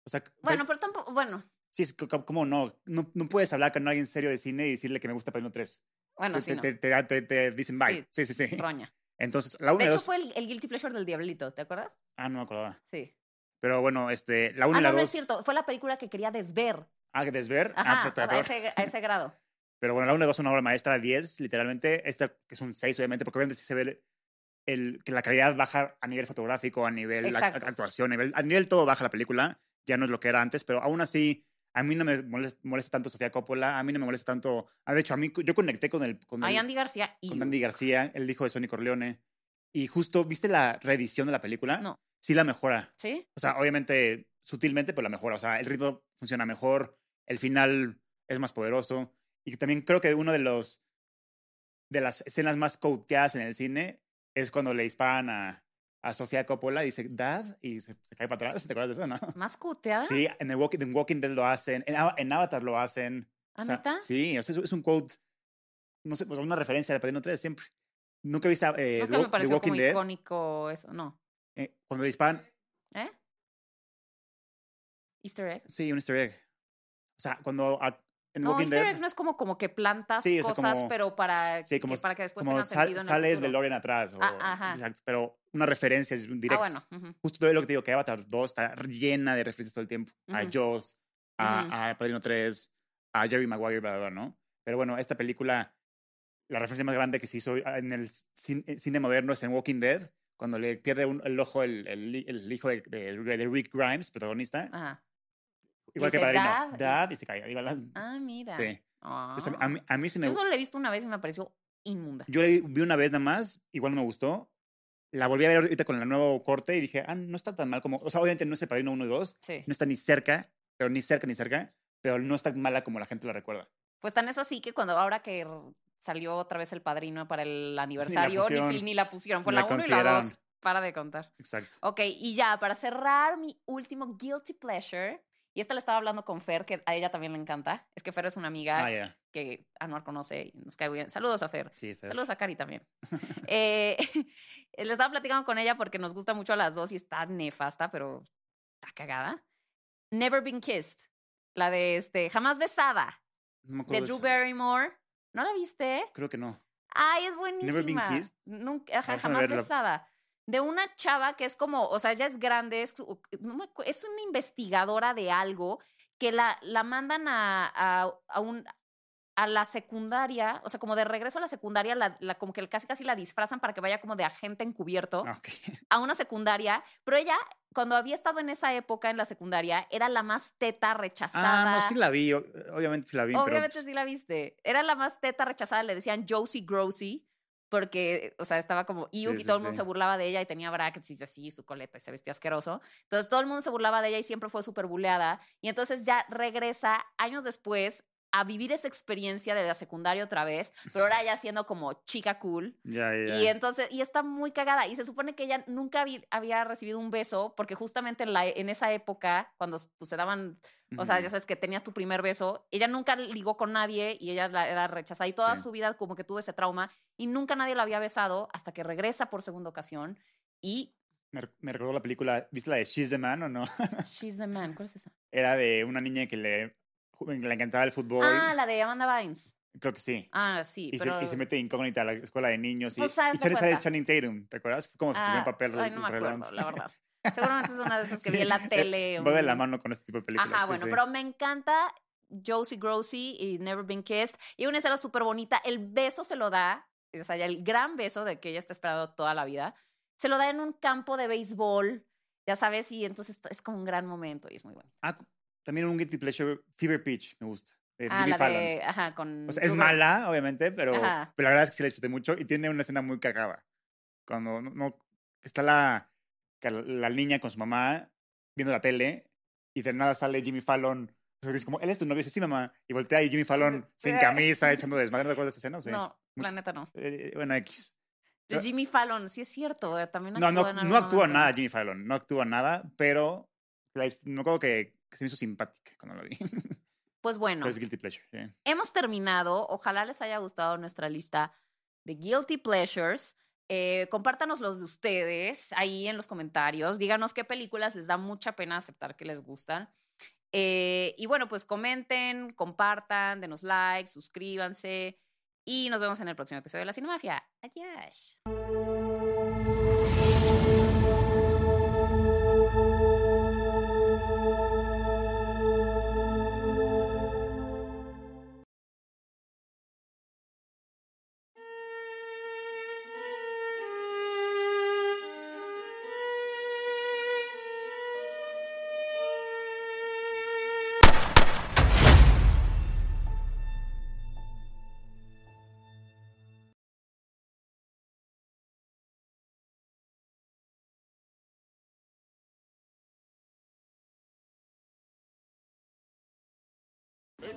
O sea, Bueno, pero tampoco, bueno, sí, es co- co- ¿cómo no? no? No puedes hablar con alguien serio de cine y decirle que me gusta Padrino 3. bueno, te, sí, no. te, te- te- te dicen bye. Sí, sí, sí. Roña. Entonces, la 1 De hecho, 2. fue el, el Guilty Pleasure del Diablito, ¿te acuerdas? Ah, no me acordaba. Sí. Pero bueno, este, la 1 Ah, y la no, 2. no es cierto. Fue la película que quería desver. Ah, desver. Ajá, ah, a, ese, a ese grado. pero bueno, la 1 y la 2 son una obra maestra, 10, literalmente. Esta que es un 6, obviamente, porque obviamente sí se ve el, el- que la calidad baja a nivel fotográfico, a nivel la- actuación, a nivel, a nivel todo baja la película. Ya no es lo que era antes, pero aún así, a mí no me molesta, molesta tanto Sofía Coppola, a mí no me molesta tanto. ah, De hecho, a mí yo conecté con el. Con Ay, el- Andy García y. con Andy García, el hijo de Sonny Corleone. Y justo, ¿viste la reedición de la película? No. Sí la mejora. ¿Sí? O sea, obviamente, sutilmente, pero la mejora. O sea, el ritmo funciona mejor, el final es más poderoso. Y también creo que uno de los de las escenas más coteadas en el cine es cuando le disparan a, a Sofía Coppola y dice, Dad, y se, se cae para atrás. ¿Te acuerdas de eso, no? ¿Más cuteada? Sí, en, el Walking, en Walking Dead lo hacen, en, en Avatar lo hacen. ¿Ah, O sea, neta? Sí, o sea, es, un quote, no sé, pues una referencia de Padrino 3 siempre. Nunca viste eh, Nunca The, me The pareció Walking como Dead. icónico eso. No. Eh, cuando le disparan, ¿Eh? Easter egg. sí, un easter egg. O sea, cuando a- en No, Easter Dead, no es como, como que plantas Sí, o sea, cosas, como- pero para, sí, como- que, para que después como tengan sal- sentido en sale el el. DeLorean atrás. O, Ah. Exacto, pero una referencia directo. Ah, bueno. ujú. Justo lo que digo, que Avatar 2 está llena de referencias todo el tiempo. A Ujú. Jaws, a, Ujú. a Padrino 3, a Jerry Maguire, bla, bla, bla, ¿no? Pero bueno, esta película, la referencia más grande que se hizo en el eh, cine moderno es en Walking Dead, cuando le pierde un- el ojo el, el, el hijo de, de- de Rick Grimes, protagonista. Ajá. Igual que Padrino. "Dad", Dad, y se la- Ah, mira. Sí. Entonces, Ah. a, mí, a mí sí me Yo solo la he visto una vez y me pareció inmunda. Yo la vi una vez nada más, igual no me gustó. La volví a ver ahorita con el nuevo corte y dije, ah, no está tan mal como. O sea, obviamente no es el padrino 1 y 2, Sí. no está ni cerca, pero ni cerca ni cerca, pero no está mala como la gente la recuerda. Pues tan es así que cuando ahora que salió otra vez el padrino para el aniversario, ni, pusieron, si- ni la pusieron. Fue ni la la 1 y la consideraron. 2. Para de contar. Exacto. Ok, y ya, para cerrar mi último guilty pleasure, y esta le estaba hablando con Fer, que a ella también le encanta, es que Fer es una amiga Ah, que Anuar conoce y nos cae bien. Saludos a Fer. Sí, Fer. Saludos a Cari también. Eh, le estaba platicando con ella porque nos gusta mucho a las dos y está nefasta, pero está cagada. Never Been Kissed, la de este, Jamás Besada, No me de acuerdo Drew eso. Barrymore. ¿No la viste? Creo que no. Ay, es buenísima. Never Been Kissed? Nunca, jamás besada. De una chava que es como, o sea, ella es grande, es, es una investigadora de algo que la, la mandan a, a, a un a la secundaria, o sea, como de regreso a la secundaria, la, la- como que casi casi la disfrazan para que vaya como de agente encubierto a una secundaria, pero ella, cuando había estado en esa época en la secundaria, era la más teta rechazada. Ah, no, sí la vi. Obviamente sí la vi. Obviamente sí la viste. Era la más teta rechazada, le decían Josie Grossy, porque, o sea, estaba como Iuk Sí, y sí, todo el mundo sí. se burlaba de ella y tenía brackets y así, su coleta y se vestía asqueroso. Entonces todo el mundo se burlaba de ella y siempre fue súper buleada. Y entonces ya regresa años después a vivir esa experiencia de la secundaria otra vez, pero ahora ya siendo como chica cool. Ya, ya. Y entonces, y está muy cagada. Y se supone que ella nunca habi- había recibido un beso, porque justamente en, la, en esa época, cuando pues, se daban o sea, ya sabes que tenías tu primer beso. Ella nunca ligó con nadie y ella la- era rechazada. Y toda Sí. su vida como que tuvo ese trauma y nunca nadie la había besado hasta que regresa por segunda ocasión y Me, me recordó la película. ¿Viste la de She's the Man o no? She's the Man. ¿Cuál es esa? Era de una niña que le, le encantaba el fútbol. Ah, la de Amanda Bynes. Creo que sí. Ah, sí, Y, pero... se, y se mete incógnita a la escuela de niños. Y, Pues, y de Channing sale cuenta. Channing Tatum, ¿te acuerdas? Como su Ah, primer papel ay, no me acuerdo, la verdad. Seguramente es una de esas que Sí, vi en la eh, tele. Va de la mano con este tipo de películas. Ajá, sí, bueno, sí. pero me encanta Josie Grossi y Never Been Kissed. Y una escena súper bonita. El beso se lo da, o sea, el gran beso de que ella está esperando toda la vida, se lo da en un campo de béisbol, ya sabes, y entonces es como un gran momento y es muy bonito. Ah, también un guilty pleasure, Fever Pitch, me gusta. de Ah, Jimmy la Fallon. de, ajá, con... O sea, es mala, obviamente, pero, Ajá. pero la verdad es que sí la disfruté mucho y tiene una escena muy cagada. Cuando no, no- está la, la, niña con su mamá viendo la tele y de nada sale Jimmy Fallon. Es como, él es tu novio, dice, sí, mamá. Y voltea y Jimmy Fallon sin camisa, echando desmadre. ¿No te acuerdas de esa escena? Sí. No, Muy- la neta no. Eh, bueno, X. De Jimmy Fallon, sí es cierto, eh, también No, no, no actúa nada Jimmy Fallon. No actúa nada, pero me acuerdo que, que se me hizo simpática cuando la vi. Pues bueno, Pero es guilty pleasure. hemos terminado. Ojalá les haya gustado nuestra lista de Guilty Pleasures. Eh, compártanos los de ustedes ahí en los comentarios. Díganos qué películas les da mucha pena aceptar que les gustan. Eh, y bueno, pues comenten, compartan, denos like, suscríbanse. Y nos vemos en el próximo episodio de La Cinemafia. Adiós.